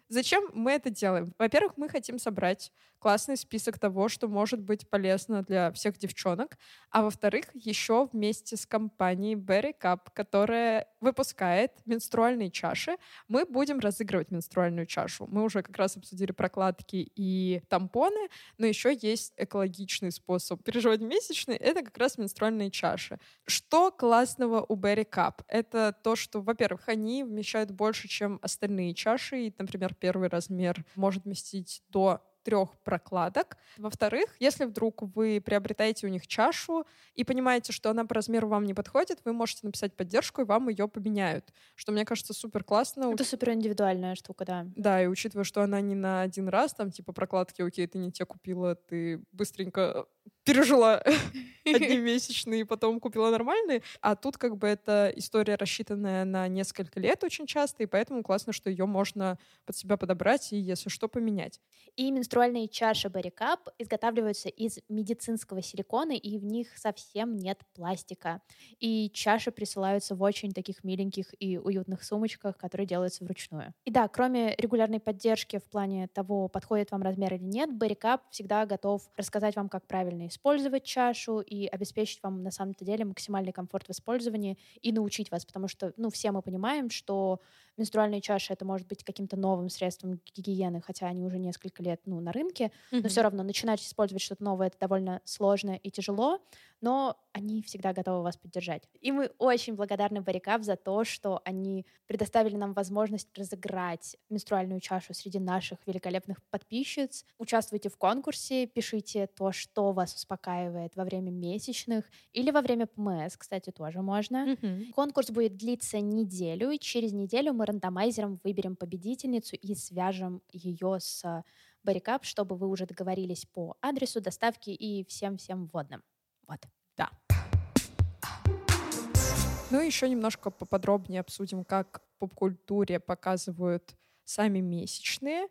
Зачем мы это делаем? Во-первых, мы хотим собрать классный список того, что может быть полезно для всех девчонок. А во-вторых, еще вместе с компанией Berry Cup, которая выпускает менструальные чаши, мы будем разыгрывать менструальную чашу. Мы уже как раз обсудили прокладки и тампоны, но еще есть экологичный способ переживать месячные. Это как раз менструальные чаши. Что классного у Berry Cup? Это то, что, во-первых, они вмещают больше, чем остальные чаши. И, например, первый размер может вместить до трех прокладок. Во-вторых, если вдруг вы приобретаете у них чашу и понимаете, что она по размеру вам не подходит, вы можете написать поддержку, и вам ее поменяют. Что, мне кажется, супер классно. Это супер индивидуальная штука, да. Да, и учитывая, что она не на один раз, там, типа, прокладки, окей, ты не те купила, ты быстренько пережила одни месячные, потом купила нормальные. А тут как бы это история, рассчитанная на несколько лет очень часто, и поэтому классно, что ее можно под себя подобрать и, если что, поменять. И менструальные чаши Барикап изготавливаются из медицинского силикона, и в них совсем нет пластика. И чаши присылаются в очень таких миленьких и уютных сумочках, которые делаются вручную. И да, кроме регулярной поддержки в плане того, подходит вам размер или нет, Барикап всегда готов рассказать вам, как правильно использовать чашу и обеспечить вам на самом-то деле максимальный комфорт в использовании и научить вас, потому что, ну, все мы понимаем, что менструальные чаши это может быть каким-то новым средством гигиены, хотя они уже несколько лет ну, на рынке, mm-hmm. но все равно начинать использовать что-то новое это довольно сложно и тяжело, но они всегда готовы вас поддержать. И мы очень благодарны Барикап за то, что они предоставили нам возможность разыграть менструальную чашу среди наших великолепных подписчиц. Участвуйте в конкурсе, пишите то, что вас успокаивает во время месячных или во время ПМС, кстати, тоже можно. Mm-hmm. Конкурс будет длиться неделю, и через неделю мы рандомайзером выберем победительницу и свяжем ее с Барикап, чтобы вы уже договорились по адресу доставки и всем-всем вводным. Вот. Да. Ну и еще немножко поподробнее обсудим, как в поп-культуре показывают сами месячные.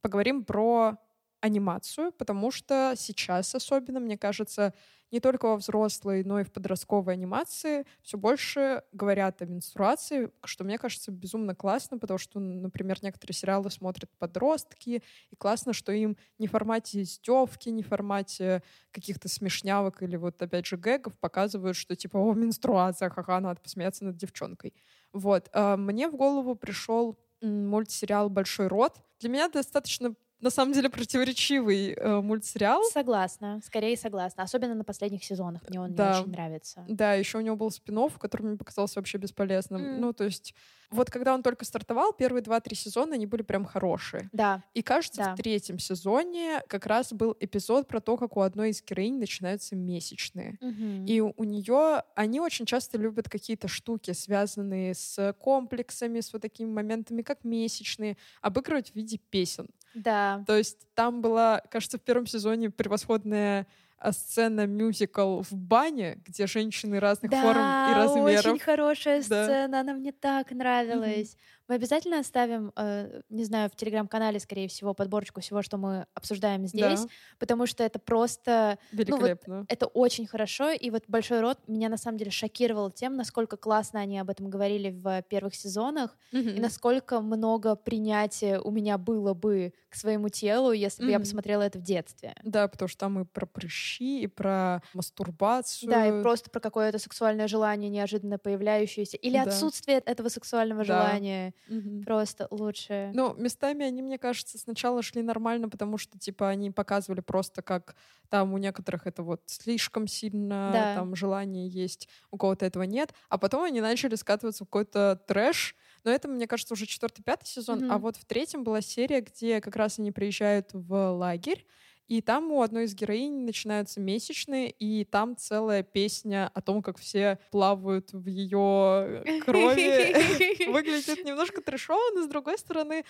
Поговорим про анимацию, потому что сейчас особенно, мне кажется, не только во взрослой, но и в подростковой анимации все больше говорят о менструации, что мне кажется безумно классно, потому что, например, некоторые сериалы смотрят подростки, и классно, что им не в формате издевки, не в формате каких-то смешнявок или вот опять же гэгов показывают, что типа, о, менструация, ха-ха, надо посмеяться над девчонкой. Вот. А мне в голову пришел мультсериал «Большой рот». Для меня достаточно на самом деле противоречивый э, мультсериал. Согласна, скорее согласна. Особенно на последних сезонах мне он да. не очень нравится. Да, еще у него был спин который мне показался вообще бесполезным. Mm. Ну, то есть вот когда он только стартовал, первые два-три сезона, они были прям хорошие. Да. И кажется, да. в третьем сезоне как раз был эпизод про то, как у одной из героинь начинаются месячные. Угу. И у нее они очень часто любят какие-то штуки, связанные с комплексами, с вот такими моментами, как месячные, обыгрывать в виде песен. Да. То есть там была, кажется, в первом сезоне превосходная а, сцена мюзикл в бане, где женщины разных да, форм и размеров. очень хорошая да. сцена, она мне так нравилась. Mm-hmm. Мы обязательно оставим, э, не знаю, в телеграм-канале, скорее всего, подборочку всего, что мы обсуждаем здесь, да. потому что это просто... Великолепно. Ну, вот, это очень хорошо, и вот «Большой рот» меня на самом деле шокировал тем, насколько классно они об этом говорили в первых сезонах, mm-hmm. и насколько много принятия у меня было бы к своему телу, если бы я посмотрела это в детстве. Да, потому что там и про прыщи, и про мастурбацию. Да, и просто про какое-то сексуальное желание неожиданно появляющееся, или да. отсутствие этого сексуального да. желания. Угу. Просто лучше. Ну, местами они, мне кажется, сначала шли нормально, потому что, типа, они показывали просто, как там у некоторых это вот слишком сильно, да. там желание есть, у кого-то этого нет. А потом они начали скатываться в какой-то трэш, но это, мне кажется, уже четвертый, пятый сезон. Mm-hmm. А вот в третьем была серия, где как раз они приезжают в лагерь, и там у одной из героинь начинаются месячные, и там целая песня о том, как все плавают в ее крови. Выглядит немножко трешово, но с другой стороны,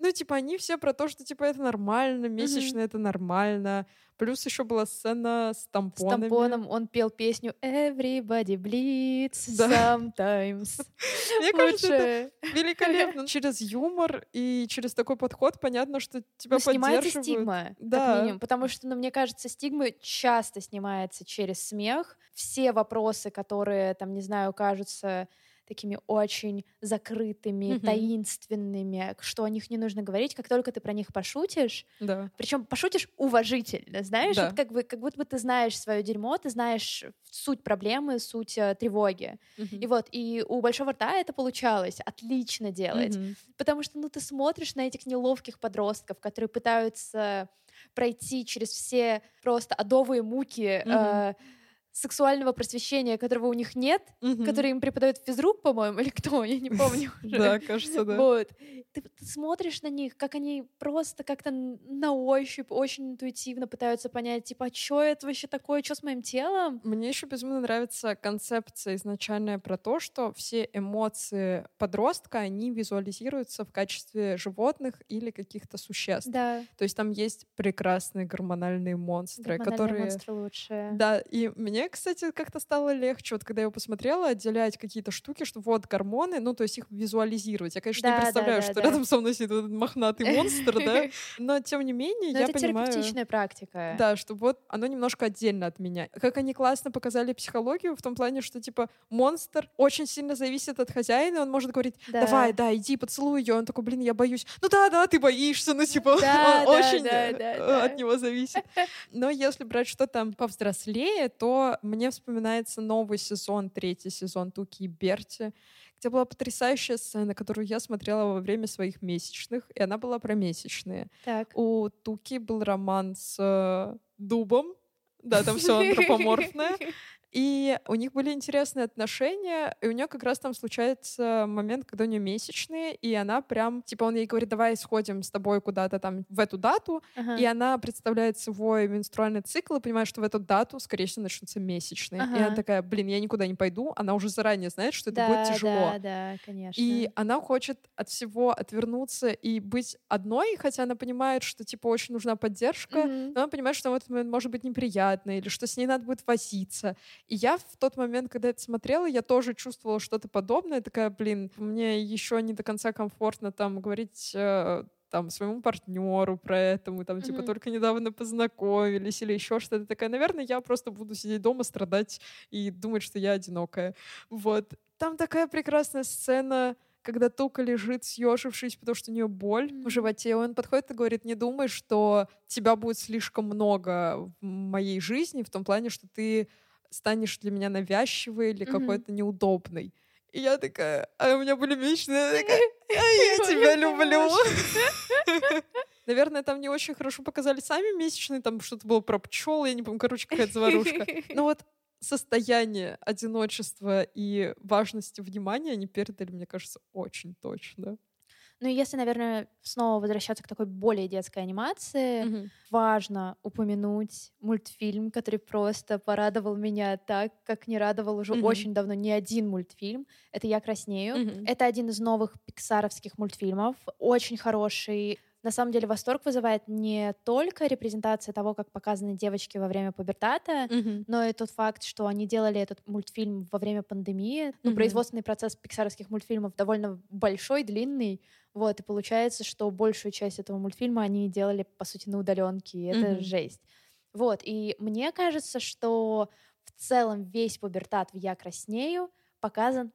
ну, типа, они все про то, что, типа, это нормально, месячные это нормально. Плюс еще была сцена с тампонами. С тампоном он пел песню Everybody bleeds да. sometimes. Мне кажется, это великолепно. Через юмор и через такой подход понятно, что тебя ну, снимается стигма, да. как минимум. Потому что, ну, мне кажется, стигма часто снимается через смех. Все вопросы, которые, там, не знаю, кажутся такими очень закрытыми, mm-hmm. таинственными, что о них не нужно говорить, как только ты про них пошутишь, да. причем пошутишь уважительно, знаешь, да. вот как, бы, как будто бы ты знаешь свое дерьмо, ты знаешь суть проблемы, суть э, тревоги. Mm-hmm. И вот, и у Большого Рта это получалось отлично делать, mm-hmm. потому что, ну, ты смотришь на этих неловких подростков, которые пытаются пройти через все просто адовые муки mm-hmm. э, сексуального просвещения, которого у них нет, Мгм. который им преподает физрук, по-моему, или кто, я не помню уже. Да, кажется, да. Вот. Ты, смотришь на них, как они просто как-то на ощупь очень интуитивно пытаются понять, типа, а что это вообще такое, что с моим телом? Мне еще безумно нравится концепция изначальная про то, что все эмоции подростка, они визуализируются в качестве животных или каких-то существ. Да, То есть там есть прекрасные гормональные монстры, гормональные которые... монстры лучшие. Да, и мне, кстати, как-то стало легче, вот когда я его посмотрела, отделять какие-то штуки, что вот гормоны, ну, то есть их визуализировать. Я, конечно, Да, не представляю, да, что да. рядом со мной сидит этот мохнатый монстр, да, но тем не менее, Но я это понимаю... терапевтичная практика. Да, что вот оно немножко отдельно от меня. Как они классно показали психологию в том плане, что типа монстр очень сильно зависит от хозяина, он может говорить, Да. давай, да, иди, поцелуй ее. Он такой, блин, я боюсь. Ну да, да, ты боишься, ну типа Да, очень да, э, да, да. от него зависит. Но если брать что-то повзрослее, то мне вспоминается новый сезон, третий сезон Туки и Берти, где была потрясающая сцена, которую я смотрела во время своих месячных, и она была про месячные. Так. У Туки был роман с э, дубом. Да, там все антропоморфное. И у них были интересные отношения, и у нее как раз там случается момент, когда у нее месячные, и она прям, типа, он ей говорит, давай сходим с тобой куда-то там в эту дату, Ага. и она представляет свой менструальный цикл и понимает, что в эту дату, скорее всего, начнутся месячные. И она Ага. такая, блин, я никуда не пойду, она уже заранее знает, что это да, будет тяжело. Да, да, конечно. И она хочет от всего отвернуться и быть одной, хотя она понимает, что типа очень нужна поддержка, Мгм. но она понимает, что в этот момент может быть неприятно, или что с ней надо будет возиться. И я в тот момент, когда это смотрела, я тоже чувствовала что-то подобное. Такая, блин, мне еще не до конца комфортно там говорить э, там своему партнеру про это, мы там типа Мгм. только недавно познакомились или еще что-то такое. Наверное, я просто буду сидеть дома, страдать и думать, что я одинокая. Вот. Там такая прекрасная сцена, когда Тука лежит, съежившись, потому что у нее боль в Мгм. животе. Он подходит и говорит, не думай, что тебя будет слишком много в моей жизни, в том плане, что ты станешь для меня навязчивой или Мгм. какой-то неудобной. И я такая, а у меня были месячные, я такая, «А я тебя люблю. Наверное, там не очень хорошо показали сами месячные, там что-то было про пчел, я не помню, короче, какая-то заварушка. Но вот состояние одиночества и важности внимания они передали, мне кажется, очень точно. Ну, и если, наверное, снова возвращаться к такой более детской анимации, важно упомянуть мультфильм, который просто порадовал меня так, как не радовал уже Мгм. очень давно ни один мультфильм. Это «Я краснею». Мгм. Это один из новых пиксаровских мультфильмов, очень хороший. На самом деле восторг вызывает не только репрезентация того, как показаны девочки во время пубертата, Мгм. но и тот факт, что они делали этот мультфильм во время пандемии. Ну, Мгм. производственный процесс пиксаровских мультфильмов довольно большой, длинный. Вот, и получается, что большую часть этого мультфильма они делали, по сути, на удаленке. и Это Мгм. жесть. Вот, и мне кажется, что в целом весь пубертат в «Я краснею» показан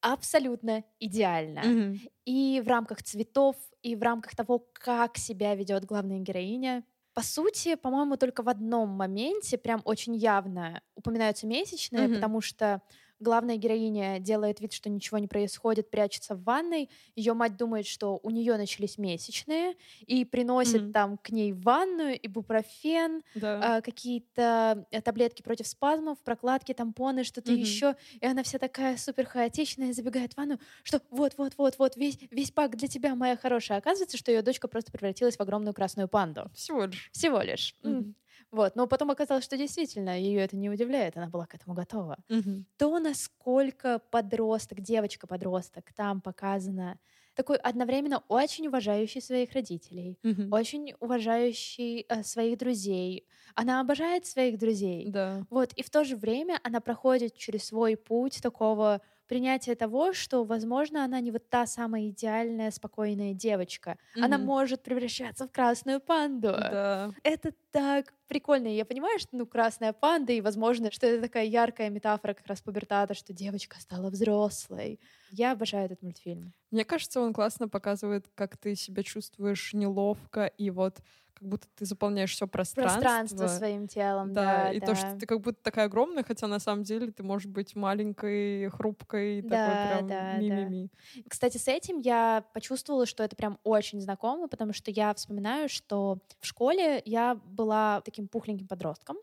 абсолютно идеально. Мгм. И в рамках цветов, и в рамках того, как себя ведет главная героиня. По сути, по-моему, только в одном моменте прям очень явно упоминаются месячные, Мгм. потому что главная героиня делает вид, что ничего не происходит, прячется в ванной. Ее мать думает, что у нее начались месячные, и приносит Мгм. там к ней ванную, ибупрофен, Да. а, какие-то э, таблетки против спазмов, прокладки, тампоны, что-то Мгм. еще. И она вся такая супер хаотичная, забегает в ванну, что вот-вот-вот-вот, весь, весь пак для тебя, моя хорошая. Оказывается, что ее дочка просто превратилась в огромную красную панду. Всего лишь. Всего лишь. М. Вот. Но потом оказалось, что действительно ее это не удивляет, она была к этому готова. Мгм. То, насколько подросток, девочка-подросток там показана, такой одновременно очень уважающий своих родителей, Мгм. очень уважающий э, своих друзей. Она обожает своих друзей. Да. Вот, и в то же время она проходит через свой путь такого принятия того, что, возможно, она не вот та самая идеальная, спокойная девочка. Она Мгм. может превращаться в красную панду. Да. Это так прикольно. И я понимаю, что, ну, красная панда, и, возможно, что это такая яркая метафора как раз пубертата, что девочка стала взрослой. Я обожаю этот мультфильм. Мне кажется, он классно показывает, как ты себя чувствуешь неловко, и вот как будто ты заполняешь все пространство. Пространство своим телом, да. Да, и да. то, что ты как будто такая огромная, хотя на самом деле ты можешь быть маленькой, хрупкой, Да, такой прям да, да. ми-ми-ми. Кстати, с этим я почувствовала, что это прям очень знакомо, потому что я вспоминаю, что в школе я была таким пухленьким подростком,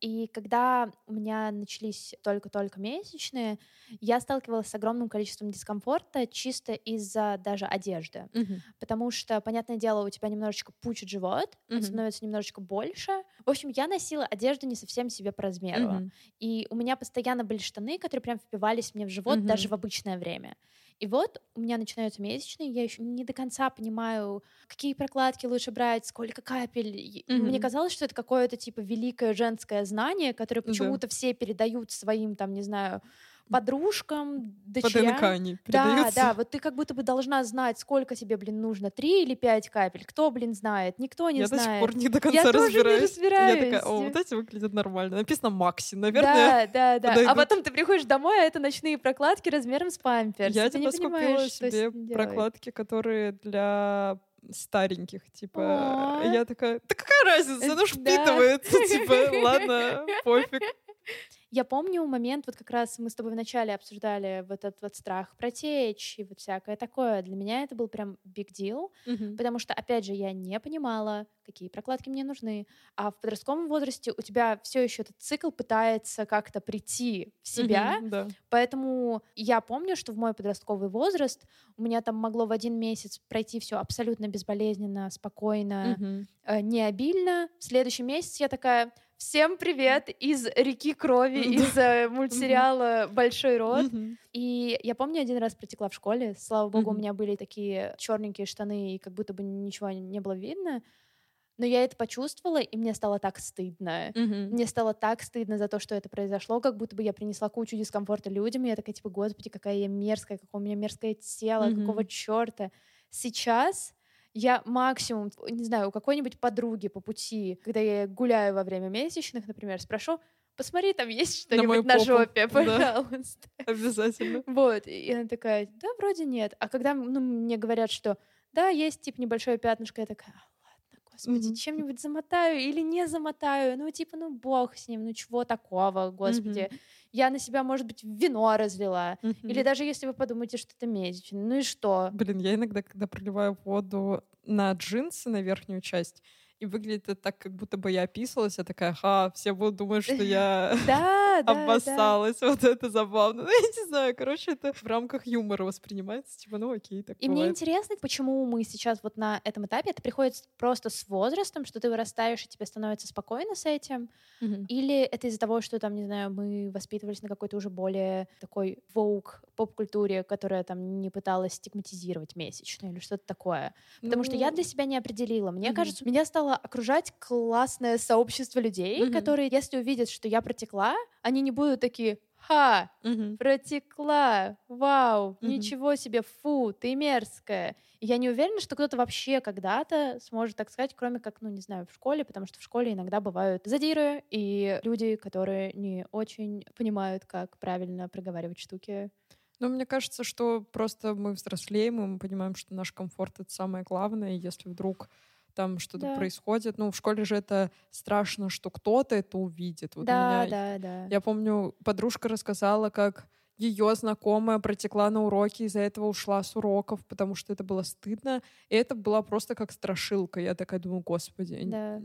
и когда у меня начались только-только месячные, я сталкивалась с огромным количеством дискомфорта чисто из-за даже одежды. Потому что, понятное дело, у тебя немножечко пучит живот, Мгм. становится немножечко больше. В общем, я носила одежду не совсем себе по размеру. Мгм. И у меня постоянно были штаны, которые прям впивались мне в живот Мгм. даже в обычное время. И вот у меня начинаются месячные, я еще не до конца понимаю, какие прокладки лучше брать, сколько капель. И Мне казалось, что это какое-то типа великое женское знание, которое почему-то все передают своим, там, не знаю, подружкам, По дочерям. ДНК они Да, да, вот ты как будто бы должна знать, сколько тебе, блин, нужно, три или пять капель. Кто, блин, знает? Никто не Я до знает. сих пор не до конца Я тоже не разбираюсь. Я разбираюсь. такая, о, вот эти выглядят нормально. Написано Макси, наверное. Да, да, да. А потом ты приходишь домой, а это ночные прокладки размером с памперс. Я что с себе прокладки, которые для стареньких, типа, О. я такая, да какая разница, оно ж впитывается, типа, ладно, пофиг. Я помню момент, вот как раз мы с тобой вначале обсуждали вот этот вот страх протечь и вот всякое такое. Для меня это был прям big deal, потому что, опять же, я не понимала, какие прокладки мне нужны. А в подростковом возрасте у тебя все еще этот цикл пытается как-то прийти в себя, Мгм, Да. Поэтому я помню, что в мой подростковый возраст у меня там могло в один месяц пройти все абсолютно безболезненно, спокойно, Мгм. э, не обильно. В следующий месяц я такая: всем привет из реки крови, из э, мультсериала Большой рот. И я помню, один раз протекла в школе. Слава богу, у меня были такие черненькие штаны, и как будто бы ничего не было видно. Но я это почувствовала, и мне стало так стыдно. Мгм. Мне стало так стыдно за то, что это произошло, как будто бы я принесла кучу дискомфорта людям, и я такая, типа, господи, какая я мерзкая, какое у меня мерзкое тело, Мгм. какого черта. Сейчас я максимум, не знаю, у какой-нибудь подруги по пути, когда я гуляю во время месячных, например, спрошу, посмотри, там есть На что-нибудь на, попу». жопе, Да. пожалуйста. Обязательно. Вот, и она такая, да, вроде нет. А когда ну, мне говорят, что да, есть типа небольшое пятнышко, я такая, «А, ладно, господи, Мгм. чем-нибудь замотаю или не замотаю, ну типа, ну бог с ним, ну чего такого, господи. Я на себя, может быть, вино разлила. Или Мгм. даже если вы подумаете, что это месячный, ну и что? Блин, я иногда, когда проливаю воду на джинсы, на верхнюю часть, и выглядит это так, как будто бы я описывалась, я такая, ха, все будут думать, что я обоссалась, вот это забавно. Ну, я не знаю, короче, это в рамках юмора воспринимается, типа, ну окей, так И мне интересно, почему мы сейчас вот на этом этапе, это приходит просто с возрастом, что ты вырастаешь, и тебе становится спокойно с этим. Или это из-за того, что там, не знаю, мы воспитывались на какой-то уже более такой воук поп-культуре, которая там не пыталась стигматизировать месячные или что-то такое. Потому что я Ну, для себя не определила. Мне кажется, меня стало окружать классное сообщество людей, Мгм. которые, если увидят, что я протекла, они не будут такие «Ха, мгм. протекла, вау, Мгм. ничего себе, фу, ты мерзкая». И я не уверена, что кто-то вообще когда-то сможет так сказать, кроме как, ну, не знаю, в школе, потому что в школе иногда бывают задиры и люди, которые не очень понимают, как правильно проговаривать штуки. Ну, мне кажется, что просто мы взрослеем, и мы понимаем, что наш комфорт — это самое главное, и если вдруг там что-то Да. происходит, ну, в школе же это страшно, что кто-то это увидит. Вот да, меня да, да. Я помню, подружка рассказала, как ее знакомая протекла на уроке, из-за этого ушла с уроков, потому что это было стыдно. И это была просто как страшилка. Я такая думаю, господи, Да.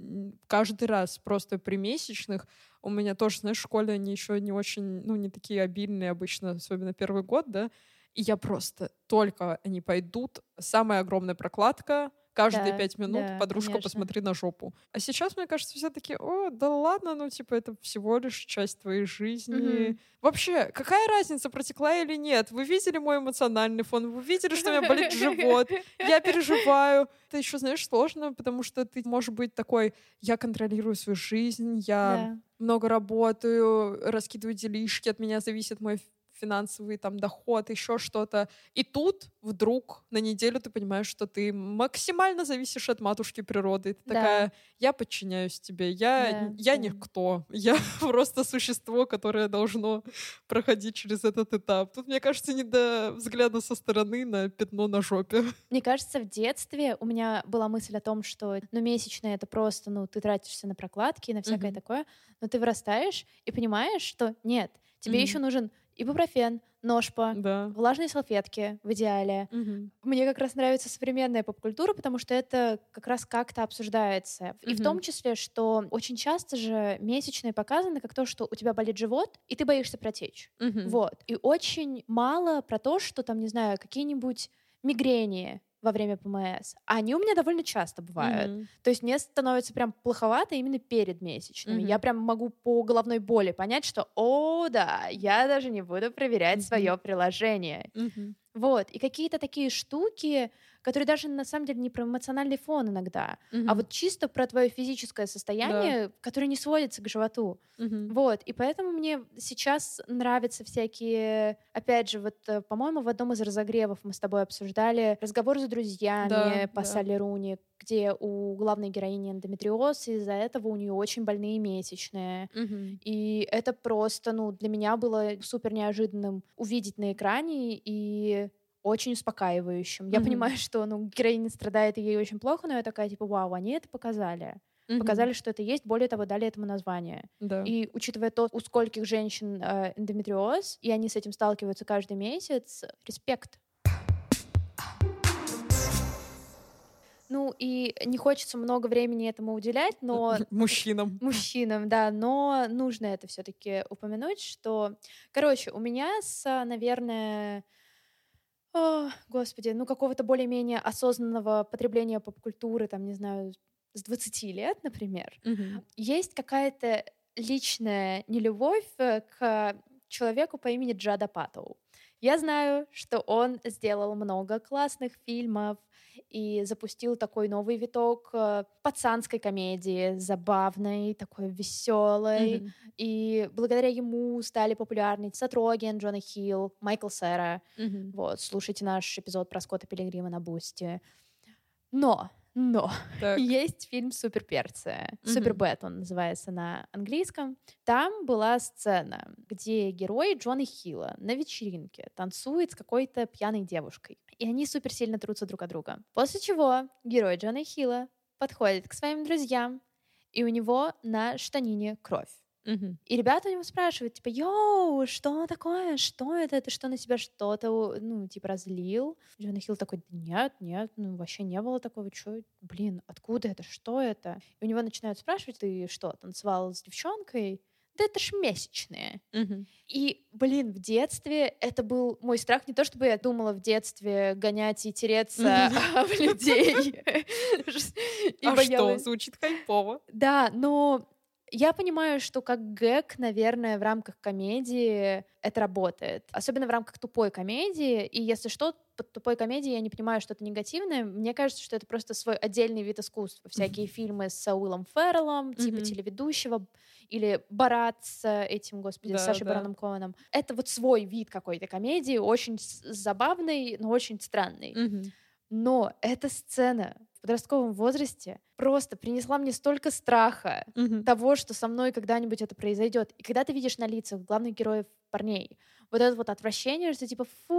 каждый раз просто при месячных у меня тоже, знаешь, в школе они еще не очень, ну, не такие обильные обычно, особенно первый год, да. И я просто, только они пойдут, самая огромная прокладка, каждые Да, пять минут, да, подружка, конечно. посмотри на жопу. А сейчас, мне кажется, все таки о, да ладно, ну, типа, это всего лишь часть твоей жизни. Мгм. Вообще, какая разница, протекла или нет? Вы видели мой эмоциональный фон? Вы видели, что у меня болит живот? Я переживаю. Это еще, знаешь, сложно, потому что ты можешь быть такой, я контролирую свою жизнь, я Да. много работаю, раскидываю делишки, от меня зависит мой финансовый там доход, еще что-то. И тут вдруг на неделю ты понимаешь, что ты максимально зависишь от матушки природы. Ты Да. такая, я подчиняюсь тебе, я, Да, я да. никто, я просто существо, которое должно проходить через этот этап. Тут, мне кажется, не до взгляда со стороны на пятно на жопе. Мне кажется, в детстве у меня была мысль о том, что ну, месячные это просто, ну, ты тратишься на прокладки и на всякое Мгм. такое, но ты вырастаешь и понимаешь, что нет, тебе Мгм. еще нужен ибупрофен, ножпа, Да. влажные салфетки в идеале. Мгм. Мне как раз нравится современная поп-культура, потому что это как раз как-то обсуждается. И в том числе, что очень часто же месячные показаны как то, что у тебя болит живот, и ты боишься протечь. Мгм. Вот. И очень мало про то, что там, не знаю, какие-нибудь мигрени во время ПМС. А Они у меня довольно часто бывают. Мгм. То есть мне становится прям плоховато именно перед месячными. Мгм. Я прям могу по головной боли понять, что, о, да, я даже не буду проверять Мгм. свое приложение. Мгм. Вот. И какие-то такие штуки, которые даже на самом деле не про эмоциональный фон иногда, а Мгм. вот чисто про твое физическое состояние, которое не сводится к животу. Мгм. Вот, и поэтому мне сейчас нравятся всякие, опять же, вот, э, по-моему, в одном из разогревов мы с тобой обсуждали разговор с друзьями Да, по да. Салли Руни, где у главной героини эндометриоз, и из-за этого у нее очень больные месячные. Мгм. И это просто, ну, для меня было супер неожиданным увидеть на экране и очень успокаивающим. Я Мгм. понимаю, что, ну, героиня страдает, и ей очень плохо, но я такая, типа, вау, они это показали. Мгм. Показали, что это есть, более того, дали этому название. Да. И учитывая то, у скольких женщин э, эндометриоз, и они с этим сталкиваются каждый месяц, респект. Ну и не хочется много времени этому уделять, но Мужчинам. мужчинам, да, но нужно это все-таки упомянуть, что, короче, у меня с, наверное, о, господи, ну какого-то более-менее осознанного потребления поп-культуры, там, не знаю, с 20 лет, например, Мгм. есть какая-то личная нелюбовь э, к человеку по имени Джадд Апатоу. Я знаю, что он сделал много классных фильмов и запустил такой новый виток э, пацанской комедии, забавной, такой веселой. Мгм. И благодаря ему стали популярны Сет Роген, Джона Хилл, Майкл Сера. Мгм. Вот, слушайте наш эпизод про Скотта Пилигрима на Бусти. Но, но, Так. есть фильм «Суперперцы». «Супербэт» он называется на английском. Там была сцена, где герой Джона Хилла на вечеринке танцует с какой-то пьяной девушкой. И они супер сильно трутся друг от друга. После чего герой Джона Хилла подходит к своим друзьям, и у него на штанине кровь. Мгм. И ребята у него спрашивают, типа, йоу, что такое? Что это? Ты что, на себя что-то, ну, типа, разлил? Джона Хилл такой, «Да нет, нет, ну, вообще не было такого. Чё? Блин, откуда это? Что это? И у него начинают спрашивать, ты что, танцевал с девчонкой? Да это ж месячные. Мгм. И, блин, в детстве это был мой страх. Не то, чтобы я думала в детстве гонять и тереться об людей. А что, звучит кайфово. Да, но я понимаю, что как гэг, наверное, в рамках комедии это работает. Особенно в рамках тупой комедии. И если что, под тупой комедией я не понимаю что-то негативное. Мне кажется, что это просто свой отдельный вид искусства. Всякие фильмы с Уиллом Ферреллом, типа Мгм. телеведущего, или Борат с этим, господи, Да, с Сашей да. Бароном Коэном. Это вот свой вид какой-то комедии, очень забавный, но очень странный. Мгм. Но эта сцена подростковом возрасте просто принесла мне столько страха Мгм. того, что со мной когда-нибудь это произойдет. И когда ты видишь на лицах главных героев парней вот это вот отвращение, что типа фу,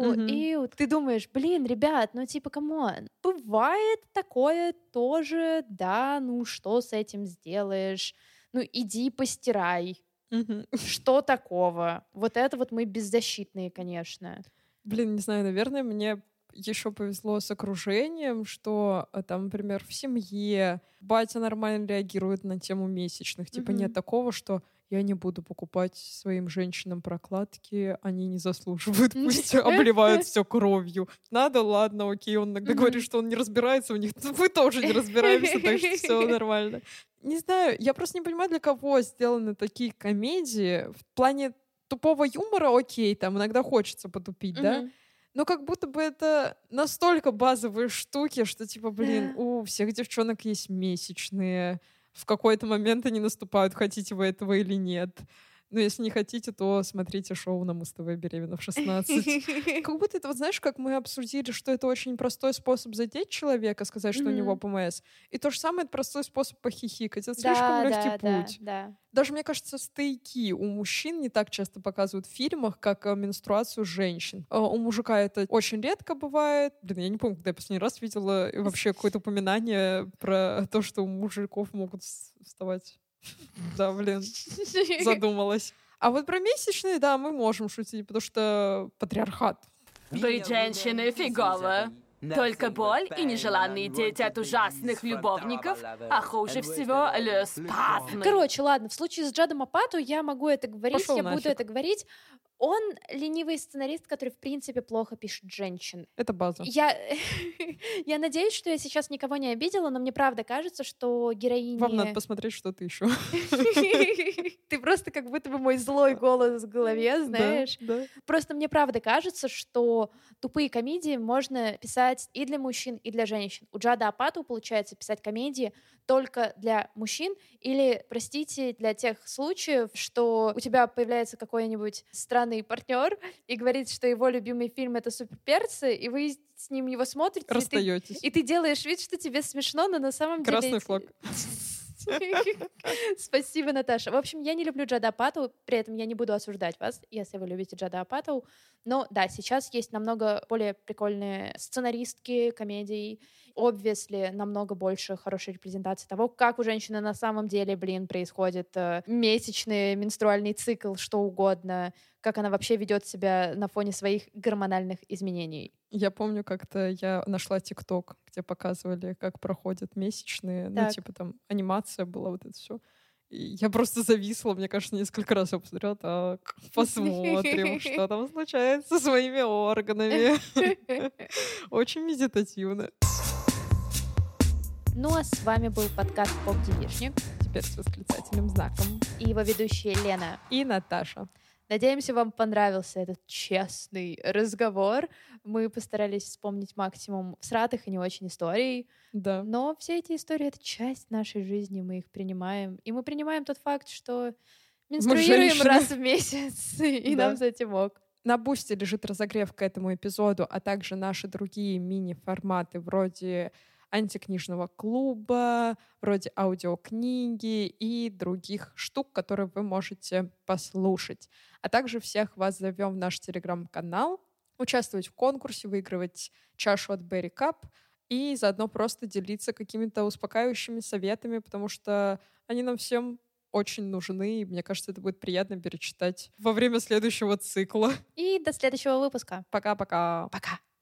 Мгм. иу, ты думаешь, блин, ребят, ну типа, come on, бывает такое тоже, да, ну что с этим сделаешь? Ну иди постирай. Мгм. Что такого? Вот это вот мы беззащитные, конечно. Блин, не знаю, наверное, мне еще повезло с окружением, что э, там, например, в семье батя нормально реагирует на тему месячных. Типа Мгм. нет такого, что я не буду покупать своим женщинам прокладки, они не заслуживают, пусть обливают все кровью. Надо, ладно, окей, он иногда говорит, что он не разбирается в них. Мы тоже не разбираемся, так что все нормально. Не знаю, я просто не понимаю, для кого сделаны такие комедии. В плане тупого юмора, окей, там иногда хочется потупить, да? Но как будто бы это настолько базовые штуки, что типа, блин, у всех девчонок есть месячные. В какой-то момент они наступают, хотите вы этого или нет. Но если не хотите, то смотрите шоу на Муз-ТВ «Беременна в 16». Как будто это, вот знаешь, как мы обсудили, что это очень простой способ задеть человека, сказать, что у него ПМС. И то же самое, это простой способ похихикать. Это слишком легкий путь. Даже, мне кажется, стейки у мужчин не так часто показывают в фильмах, как э, менструацию женщин. А у мужика это очень редко бывает. Блин, я не помню, когда я последний раз видела вообще какое-то упоминание про то, что у мужиков могут вставать да, блин, задумалась. А вот про месячные, да, мы можем шутить, потому что патриархат. Быть женщиной фигово. Только боль и нежеланные дети от ужасных любовников, а хуже всего спазмы. Короче, ладно, в случае с Джадом Апату я могу это говорить, Пошел я нафиг. буду это говорить. Он ленивый сценарист, который, в принципе, плохо пишет женщин. Это база. Я, я надеюсь, что я сейчас никого не обидела, но мне правда кажется, что героини... Вам надо посмотреть что-то еще. Ты просто как будто бы мой злой голос в голове, знаешь. Да, да. Просто мне правда кажется, что тупые комедии можно писать и для мужчин, и для женщин. У Джада Апату получается писать комедии только для мужчин или, простите, для тех случаев, что у тебя появляется какой-нибудь странный партнер и говорит, что его любимый фильм — это «Суперперцы», и вы с ним его смотрите. Расстаетесь. И ты, и ты делаешь вид, что тебе смешно, но на самом Красный деле... флаг. Спасибо, Наташа. В общем, я не люблю Джада Апату, при этом я не буду осуждать вас, если вы любите Джада Апату. Но да, сейчас есть намного более прикольные сценаристки комедий, obviously намного больше хорошей репрезентации того, как у женщины на самом деле, блин, происходит э, месячный менструальный цикл, что угодно, как она вообще ведет себя на фоне своих гормональных изменений. Я помню, как-то я нашла ТикТок, где показывали, как проходят месячные, ну, так. ну, типа там анимация была, вот это все. И я просто зависла, мне кажется, несколько раз я посмотрела, так, посмотрим, что там случается со своими органами. Очень медитативно. Ну а с вами был подкаст «Поп Девишник». Теперь с восклицательным знаком. И его ведущие Лена. И Наташа. Надеемся, вам понравился этот честный разговор. Мы постарались вспомнить максимум сратых и не очень историй. Да. Но все эти истории — это часть нашей жизни, мы их принимаем. И мы принимаем тот факт, что менструируем раз в месяц, и да. нам с этим ок. На бусте лежит разогрев к этому эпизоду, а также наши другие мини-форматы вроде антикнижного клуба, вроде аудиокниги и других штук, которые вы можете послушать. А также всех вас зовем в наш телеграм-канал, участвовать в конкурсе, выигрывать чашу от Berry Cup и заодно просто делиться какими-то успокаивающими советами, потому что они нам всем очень нужны, и мне кажется, это будет приятно перечитать во время следующего цикла. И до следующего выпуска. Пока-пока. Пока. -пока. Пока.